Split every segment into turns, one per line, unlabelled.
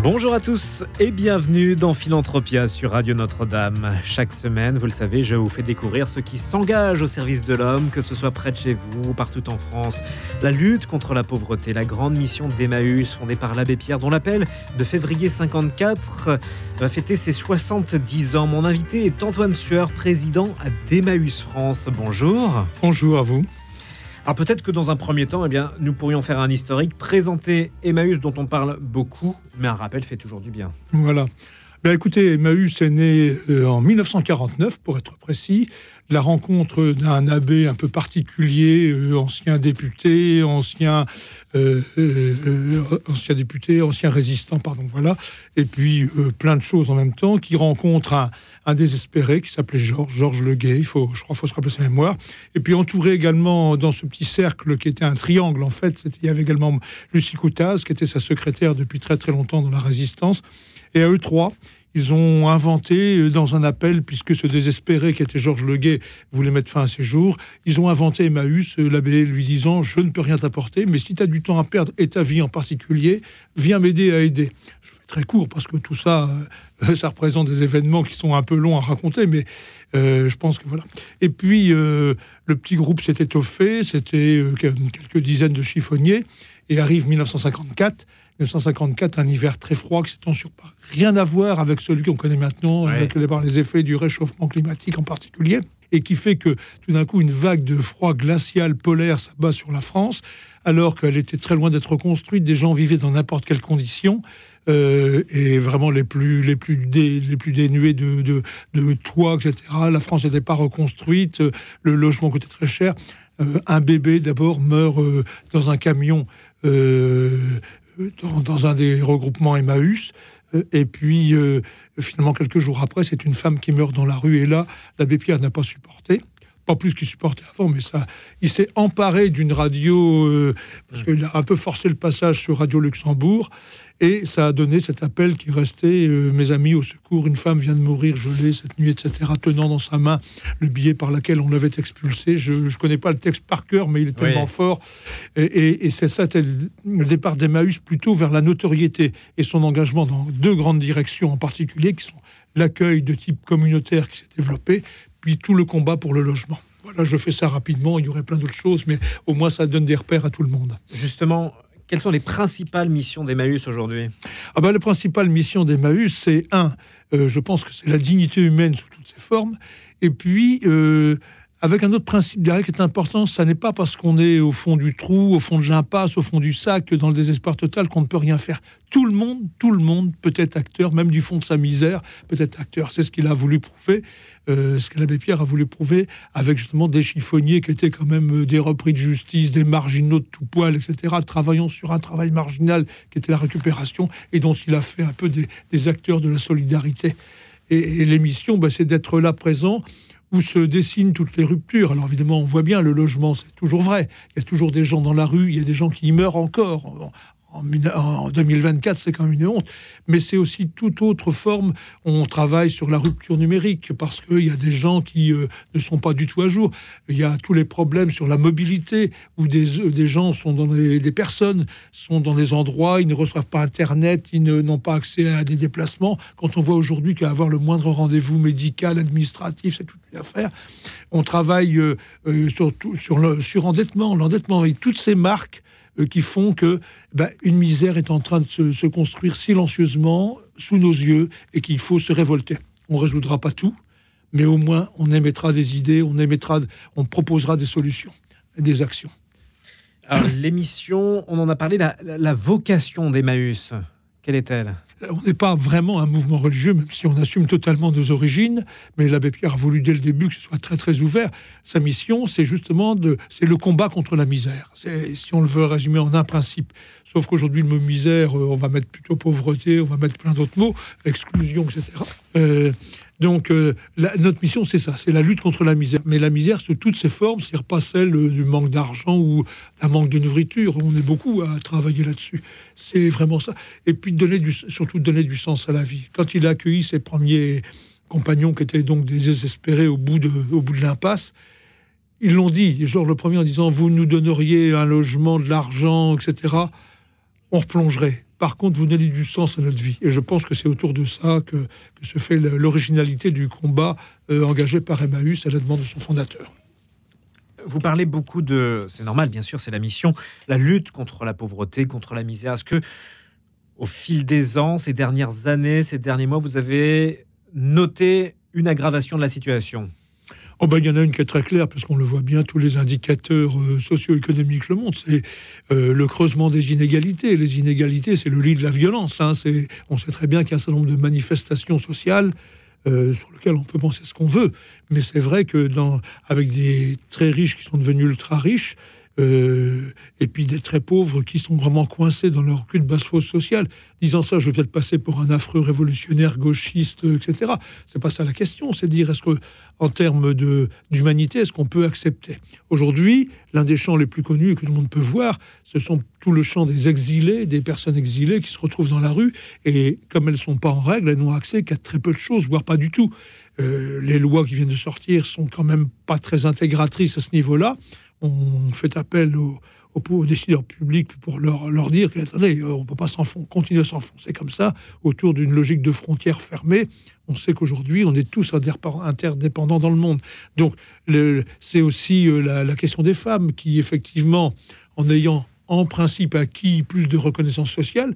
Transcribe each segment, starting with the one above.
Bonjour à tous et bienvenue dans Philanthropia sur Radio Notre-Dame. Chaque semaine, vous le savez, je vous fais découvrir ceux qui s'engagent au service de l'homme, que ce soit près de chez vous ou partout en France. La lutte contre la pauvreté, la grande mission d'Emmaüs fondée par l'abbé Pierre, dont l'appel de février 54 va fêter ses 70 ans. Mon invité est Antoine Sueur, président d'Emmaüs France. Bonjour.
Bonjour à vous.
Alors peut-être que dans un premier temps, eh bien, nous pourrions faire un historique, présenter Emmaüs dont on parle beaucoup, mais un rappel fait toujours du bien.
Voilà. Ben écoutez, Emmaüs est né euh, en 1949, pour être précis la rencontre d'un abbé un peu particulier, euh, ancien député, ancien, euh, euh, ancien député, ancien résistant, pardon, voilà, et puis plein de choses en même temps, qui rencontre un, un désespéré qui s'appelait Georges, Georges Leguet, il faut, je crois qu'il faut se rappeler sa mémoire, et puis entouré également dans ce petit cercle qui était un triangle, en fait, il y avait également Lucie Coutaz, qui était sa secrétaire depuis très très longtemps dans la résistance, et à eux trois, ils ont inventé, euh, dans un appel, puisque ce désespéré qui était Georges Leguet voulait mettre fin à ses jours, ils ont inventé Emmaüs, euh, l'abbé lui disant Je ne peux rien t'apporter, mais si tu as du temps à perdre, et ta vie en particulier, viens m'aider à aider. Je fais très court parce que tout ça, euh, ça représente des événements qui sont un peu longs à raconter, mais je pense que voilà. Et puis, le petit groupe s'est étoffé, c'était quelques dizaines de chiffonniers, et arrive 1954. 1954, un hiver très froid qui s'étend sur rien à voir avec celui qu'on connaît maintenant, avec les effets du réchauffement climatique en particulier, et qui fait que tout d'un coup une vague de froid glacial polaire s'abat sur la France, alors qu'elle était très loin d'être reconstruite, des gens vivaient dans n'importe quelles conditions. Euh, et vraiment les plus, les plus, les plus dénués de, de, de toits, etc. La France n'était pas reconstruite, le logement coûtait très cher. Euh, un bébé, d'abord, meurt euh, dans un camion dans, un des regroupements Emmaüs. Euh, et puis, euh, finalement, quelques jours après, c'est une femme qui meurt dans la rue. Et là, l'abbé Pierre n'a pas supporté. Pas plus qu'il supportait avant, mais ça, il s'est emparé d'une radio, euh, parce qu'il a un peu forcé le passage sur Radio Luxembourg. Et ça a donné cet appel qui restait euh, Mes amis, au secours, une femme vient de mourir gelée cette nuit, etc., tenant dans sa main le billet par lequel on l'avait expulsé. Je ne connais pas le texte par cœur, mais il est tellement fort. Et, c'est ça, c'était le départ d'Emmaüs plutôt vers la notoriété et son engagement dans deux grandes directions en particulier, qui sont l'accueil de type communautaire qui s'est développé, puis tout le combat pour le logement. Voilà, je fais ça rapidement, il y aurait plein d'autres choses, mais au moins ça donne des repères à tout le monde.
Justement, quelles sont les principales missions d'Emmaüs aujourd'hui?
Ah ben, La principale mission d'Emmaüs, c'est un, euh, je pense que c'est la dignité humaine sous toutes ses formes, et puis euh, avec un autre principe derrière qui est important, ça n'est pas parce qu'on est au fond du trou, au fond de l'impasse, au fond du sac, dans le désespoir total qu'on ne peut rien faire. Tout le monde, tout le monde peut être acteur, même du fond de sa misère, peut être acteur. C'est ce qu'il a voulu prouver, euh, ce que l'abbé Pierre a voulu prouver, avec justement des chiffonniers qui étaient quand même euh, des repris de justice, des marginaux de tout poil, etc., travaillant sur un travail marginal qui était la récupération, et dont il a fait un peu des, acteurs de la solidarité. Et, l'émission, bah, c'est d'être là présent où se dessinent toutes les ruptures. Alors évidemment, on voit bien le logement, c'est toujours vrai. Il y a toujours des gens dans la rue, il y a des gens qui y meurent encore en 2024, c'est quand même une honte, mais c'est aussi toute autre forme. On travaille sur la rupture numérique parce qu'il y a des gens qui euh, ne sont pas du tout à jour. Il y a tous les problèmes sur la mobilité où des, euh, des gens sont dans des, des, personnes sont dans des endroits, ils ne reçoivent pas Internet, ils n'ont pas accès à des déplacements. Quand on voit aujourd'hui qu'avoir le moindre rendez-vous médical, administratif, c'est toute une affaire. On travaille euh, sur, sur le l'endettement et toutes ces marques euh, qui font que ben, une misère est en train de se, construire silencieusement sous nos yeux et qu'il faut se révolter. On ne résoudra pas tout, mais au moins on émettra des idées, on émettra, on proposera des solutions, des actions.
Alors l'émission, on en a parlé, la, la vocation d'Emmaüs, quelle est-elle?
On n'est pas vraiment un mouvement religieux, même si on assume totalement nos origines, mais l'abbé Pierre a voulu dès le début que ce soit très très ouvert. Sa mission, c'est justement de, c'est le combat contre la misère. Si on le veut résumer en un principe. Sauf qu'aujourd'hui, le mot misère, euh, on va mettre plutôt pauvreté, on va mettre plein d'autres mots, exclusion, etc. Donc, euh, notre mission, c'est ça, c'est la lutte contre la misère. Mais la misère sous toutes ses formes, c'est pas celle du manque d'argent ou d'un manque de nourriture. On est beaucoup à travailler là-dessus. C'est vraiment ça. Et puis, donner du, surtout donner du sens à la vie. Quand il a accueilli ses premiers compagnons qui étaient donc désespérés au bout de, au bout de l'impasse, ils l'ont dit, Georges le Premier, en disant Vous nous donneriez un logement, de l'argent, etc. On replongerait. Par contre, vous donnez du sens à notre vie. Et je pense que c'est autour de ça que, se fait l'originalité du combat euh, engagé par Emmaüs à la demande de son fondateur.
Vous parlez beaucoup de, c'est normal bien sûr, c'est la mission, la lutte contre la pauvreté, contre la misère. Est-ce que, au fil des ans, ces dernières années, ces derniers mois, vous avez noté une aggravation de la situation?
Oh ben, il y en a une qui est très claire, parce qu'on le voit bien, tous les indicateurs euh, socio-économiques le montrent, c'est euh, le creusement des inégalités. Les inégalités, c'est le lit de la violence. Hein. on sait très bien qu'il y a un certain nombre de manifestations sociales euh, sur lesquelles on peut penser ce qu'on veut. Mais c'est vrai que dans, avec des très riches qui sont devenus ultra riches, euh, et puis des très pauvres qui sont vraiment coincés dans leur cul de basse fosse sociale. Disant ça, je vais peut-être passer pour un affreux révolutionnaire gauchiste, etc. C'est pas ça la question. C'est dire est-ce que, en termes d'humanité, est-ce qu'on peut accepter? Aujourd'hui, l'un des champs les plus connus que tout le monde peut voir, ce sont tout le champ des exilés, des personnes exilées qui se retrouvent dans la rue et comme elles sont pas en règle, elles n'ont accès qu'à très peu de choses, voire pas du tout. Euh, les lois qui viennent de sortir sont quand même pas très intégratrices à ce niveau-là on fait appel aux, décideurs publics pour leur, leur dire qu'attendez, on ne peut pas continuer à s'enfoncer comme ça autour d'une logique de frontières fermées. On sait qu'aujourd'hui, on est tous interdépendants dans le monde. Donc, c'est aussi euh, la, question des femmes qui, effectivement, en ayant en principe acquis plus de reconnaissance sociale,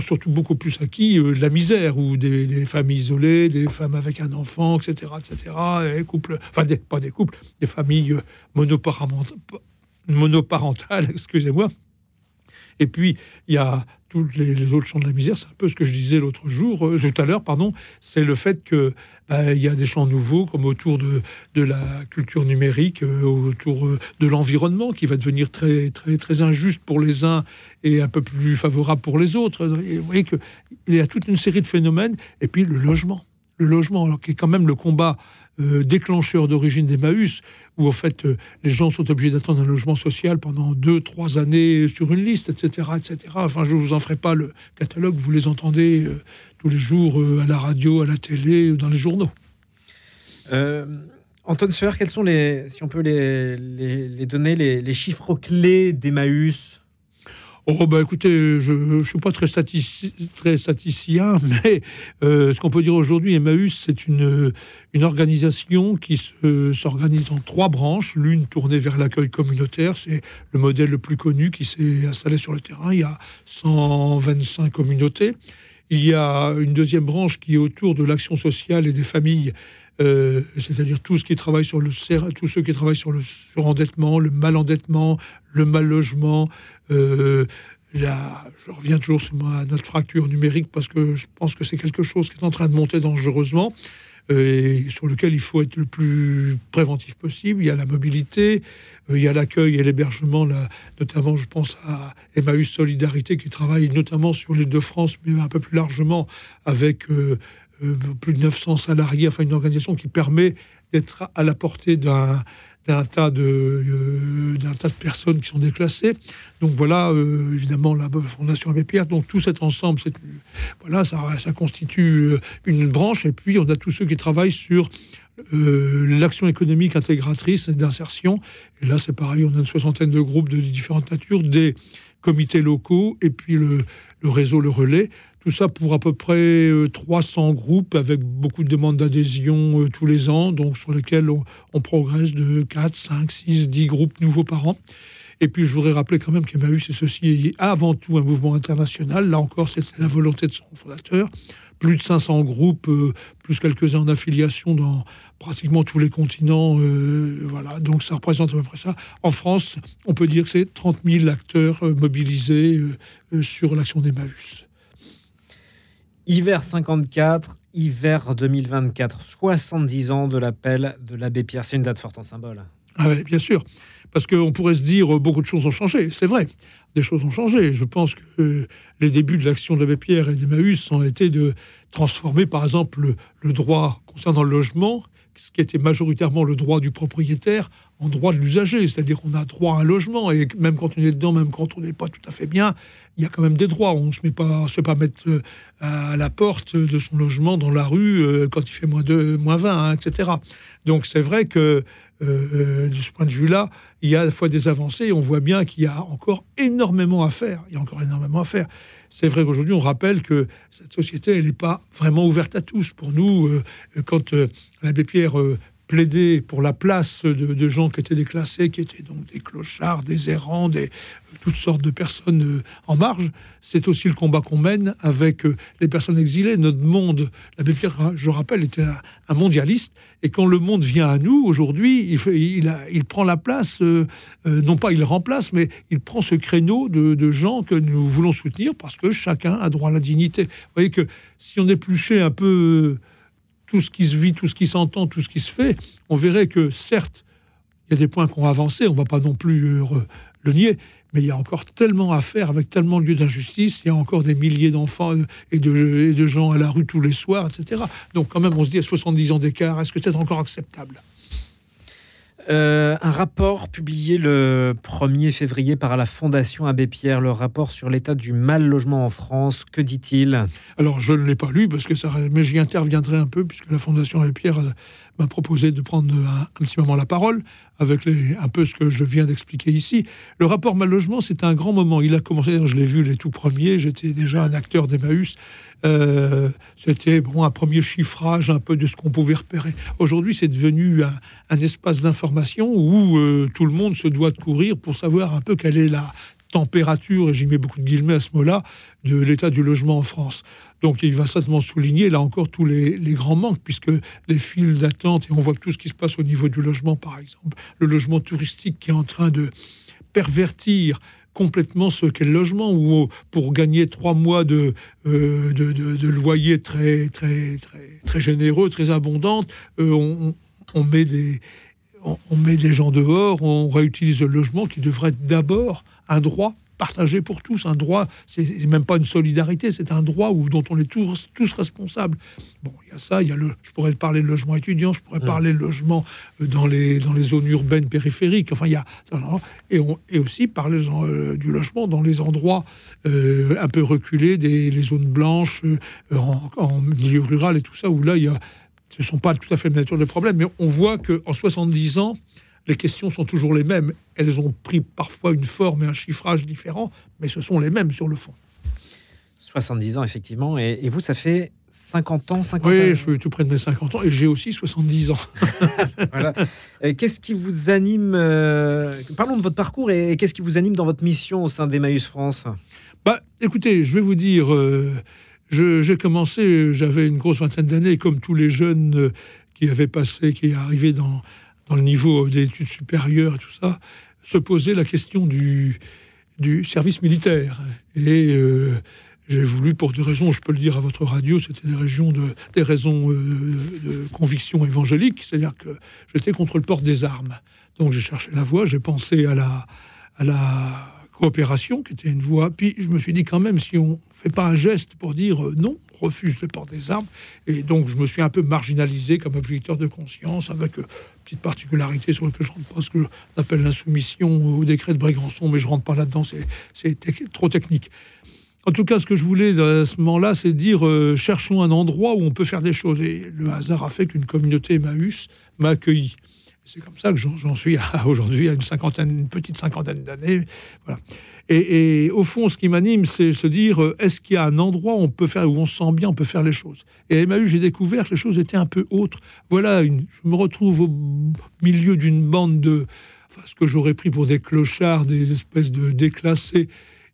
surtout beaucoup plus acquis euh, la misère, ou des, familles isolées, des femmes avec un enfant, etc., etc., et couples, enfin, pas des couples, des familles euh, monoparentales, excusez-moi. Et puis, il y a tous les, autres champs de la misère, c'est un peu ce que je disais l'autre jour, euh, tout à l'heure, pardon, c'est le fait que bah, il y a des champs nouveaux, comme autour de, la culture numérique, euh, autour euh, de l'environnement, qui va devenir très, très, très injuste pour les uns et un peu plus favorable pour les autres. Vous voyez qu'il y a toute une série de phénomènes, et puis le logement. Le logement, alors, qui est quand même le combat euh, déclencheur d'origine d'Emmaüs, où en fait euh, les gens sont obligés d'attendre un logement social pendant deux, trois années sur une liste, etc., etc. Enfin, je ne vous en ferai pas le catalogue, vous les entendez euh, tous les jours à la radio, à la télé, dans les journaux.
Antoine Sueur, quels sont les, si on peut les, les, donner, les, les chiffres clés d'Emmaüs?
Oh, bah écoutez, je ne suis pas très, statisticien, mais euh, ce qu'on peut dire aujourd'hui, Emmaüs, c'est une, une organisation qui s'organise en trois branches. L'une tournée vers l'accueil communautaire, c'est le modèle le plus connu qui s'est installé sur le terrain. Il y a 125 communautés. Il y a une deuxième branche qui est autour de l'action sociale et des familles euh, c'est-à-dire le tous ceux qui travaillent sur le surendettement, le malendettement, le mal logement. Euh, je reviens toujours sur notre fracture numérique parce que je pense que c'est quelque chose qui est en train de monter dangereusement euh, et sur lequel il faut être le plus préventif possible. Il y a la mobilité, il y a l'accueil et l'hébergement, notamment je pense à Emmaüs Solidarité qui travaille notamment sur l'île de France, mais un peu plus largement avec euh, plus de 900 salariés, enfin une organisation qui permet d'être à la portée d'un d'un tas de euh, d'un tas de personnes qui sont déclassées. Donc voilà, euh, évidemment la Fondation Abbé Pierre. Donc tout cet ensemble, voilà, ça, ça constitue une branche. Et puis on a tous ceux qui travaillent sur l'action économique intégratrice d'insertion. Et là, c'est pareil, on a une soixantaine de groupes de différentes natures, des comités locaux et puis le, le réseau, le relais. Tout ça pour à peu près 300 euh, groupes avec beaucoup de demandes d'adhésion euh, tous les ans, donc sur lesquels on, progresse de 4, 5, 6, 10 groupes nouveaux par an. Et puis je voudrais rappeler quand même qu'Emmaüs c'est ceci avant tout un mouvement international. Là encore, c'était la volonté de son fondateur. Plus de 500 groupes, euh, plus quelques-uns en affiliation dans pratiquement tous les continents. voilà, donc ça représente à peu près ça. En France, on peut dire que c'est 30 000 acteurs mobilisés sur l'action d'Emmaüs.
Hiver 54, hiver 2024, 70 ans de l'appel de l'abbé Pierre. C'est une date forte en symbole.
Ah bien sûr. Parce qu'on pourrait se dire euh, beaucoup de choses ont changé. C'est vrai, des choses ont changé. Je pense que euh, les débuts de l'action de l'abbé Pierre et d'Emmaüs ont été de transformer, par exemple, le, droit concernant le logement, ce qui était majoritairement le droit du propriétaire, en droit de l'usager. C'est-à-dire qu'on a droit à un logement, et même quand on est dedans, même quand on n'est pas tout à fait bien, il y a quand même des droits. On ne se met pas, se fait pas mettre euh, à la porte de son logement dans la rue quand il fait moins, de, moins 20, hein, etc. Donc c'est vrai que euh, de ce point de vue-là, il y a à la fois des avancées et on voit bien qu'il y a encore énormément à faire. Il y a encore énormément à faire. C'est vrai qu'aujourd'hui, on rappelle que cette société, elle n'est pas vraiment ouverte à tous. Pour nous, euh, quand euh, l'abbé Pierre plaider pour la place de, gens qui étaient déclassés, qui étaient donc des clochards, des errants, des, toutes sortes de personnes euh, en marge. C'est aussi le combat qu'on mène avec euh, les personnes exilées. Notre monde, l'abbé Pierre, je rappelle, était un, mondialiste. Et quand le monde vient à nous, aujourd'hui, il, prend la place, euh, non pas il remplace, mais il prend ce créneau de, de, gens que nous voulons soutenir parce que chacun a droit à la dignité. Vous voyez que si on épluchait un peu tout ce qui se vit, tout ce qui s'entend, tout ce qui se fait, on verrait que certes, il y a des points qui ont avancé, on ne va pas non plus euh, le nier, mais il y a encore tellement à faire avec tellement de lieux d'injustice, il y a encore des milliers d'enfants et de, et de gens à la rue tous les soirs, etc. Donc quand même, on se dit à 70 ans d'écart, est-ce que c'est encore acceptable?
Euh, un rapport publié le 1er février par la Fondation Abbé Pierre, le rapport sur l'état du mal logement en France, que dit-il?
Alors je ne l'ai pas lu parce que mais j'y interviendrai un peu puisque la Fondation Abbé Pierre m'a proposé de prendre un, petit moment la parole avec un peu ce que je viens d'expliquer ici. Le rapport mal logement, c'est un grand moment. Il a commencé, je l'ai vu les tout premiers, j'étais déjà un acteur d'Emmaüs. Euh, c'était bon, un premier chiffrage un peu de ce qu'on pouvait repérer. Aujourd'hui, c'est devenu un, espace d'information où euh, tout le monde se doit de courir pour savoir un peu quelle est la température, et j'y mets beaucoup de guillemets à ce mot-là, de l'état du logement en France. Donc il va certainement souligner là encore tous les, grands manques, puisque les files d'attente, et on voit tout ce qui se passe au niveau du logement, par exemple, le logement touristique qui est en train de pervertir complètement ce qu'est le logement, où pour gagner trois mois de, euh, de, loyer très, très, très, très généreux, très abondante, euh, on, met des, on, met des gens dehors, on réutilise le logement qui devrait être d'abord un droit partagé pour tous, un droit, c'est même pas une solidarité, c'est un droit où, dont on est tous, tous responsables. Bon, il y a ça, il y a le, je pourrais parler de logement étudiant, je pourrais mmh. parler de logement euh, dans les, dans les zones urbaines périphériques, enfin il y a, et, on, et aussi parler euh, du logement dans les endroits euh, un peu reculés, des les zones blanches, en, en, milieu rural et tout ça, où là, il y a, ce ne sont pas tout à fait la nature des problèmes, mais on voit qu'en 70 ans, les questions sont toujours les mêmes. Elles ont pris parfois une forme et un chiffrage différent, mais ce sont les mêmes sur le fond.
70 ans, effectivement. Et, vous, ça fait 50 ans 50
Oui, je suis tout près de mes 50 ans et j'ai aussi 70 ans.
voilà. Qu'est-ce qui vous anime euh, Parlons de votre parcours et, qu'est-ce qui vous anime dans votre mission au sein d'Emmaüs France?
Bah, Écoutez, je vais vous dire, euh, j'ai commencé, j'avais une grosse vingtaine d'années, comme tous les jeunes euh, qui avaient passé, qui arrivaient dans, dans le niveau des études supérieures et tout ça, se posait la question du, service militaire. Et euh, j'ai voulu, pour des raisons, je peux le dire à votre radio, c'était des, raisons euh, de conviction évangélique, c'est-à-dire que j'étais contre le port des armes. Donc j'ai cherché la voie, j'ai pensé à la coopération, qui était une voie. Puis je me suis dit quand même, si on ne fait pas un geste pour dire euh, non, on refuse le port des armes, et donc je me suis un peu marginalisé comme objecteur de conscience, avec euh, petite particularité sur laquelle je rentre pas, ce que j'appelle l'insoumission au décret de Brégançon, mais je rentre pas là-dedans, c'est trop technique. En tout cas, ce que je voulais à ce moment-là, c'est dire euh, cherchons un endroit où on peut faire des choses. Et le hasard a fait qu'une communauté Emmaüs m'a accueilli. C'est comme ça que j'en suis aujourd'hui à une cinquantaine, une petite cinquantaine d'années. Voilà. Et, au fond, ce qui m'anime, c'est se dire euh, est-ce qu'il y a un endroit où on peut faire, où on se sent bien, on peut faire les choses? Et à Emmaüs, j'ai découvert que les choses étaient un peu autres. Voilà, je me retrouve au milieu d'une bande de, ce que j'aurais pris pour des clochards, des espèces de déclassés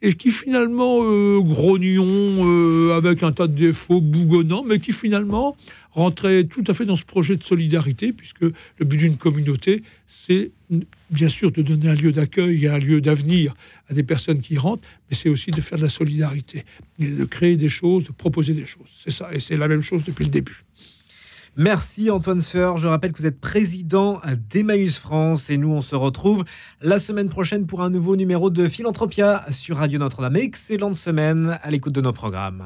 et qui finalement euh, euh, avec un tas de défauts bougonnants, mais qui finalement rentrait tout à fait dans ce projet de solidarité, puisque le but d'une communauté, c'est bien sûr de donner un lieu d'accueil et un lieu d'avenir à des personnes qui rentrent, mais c'est aussi de faire de la solidarité, de créer des choses, de proposer des choses. C'est ça, et c'est la même chose depuis le début.
Merci Antoine Sueur. Je rappelle que vous êtes président d'Emmaüs France et nous on se retrouve la semaine prochaine pour un nouveau numéro de Philanthropia sur Radio Notre-Dame. Excellente semaine à l'écoute de nos programmes.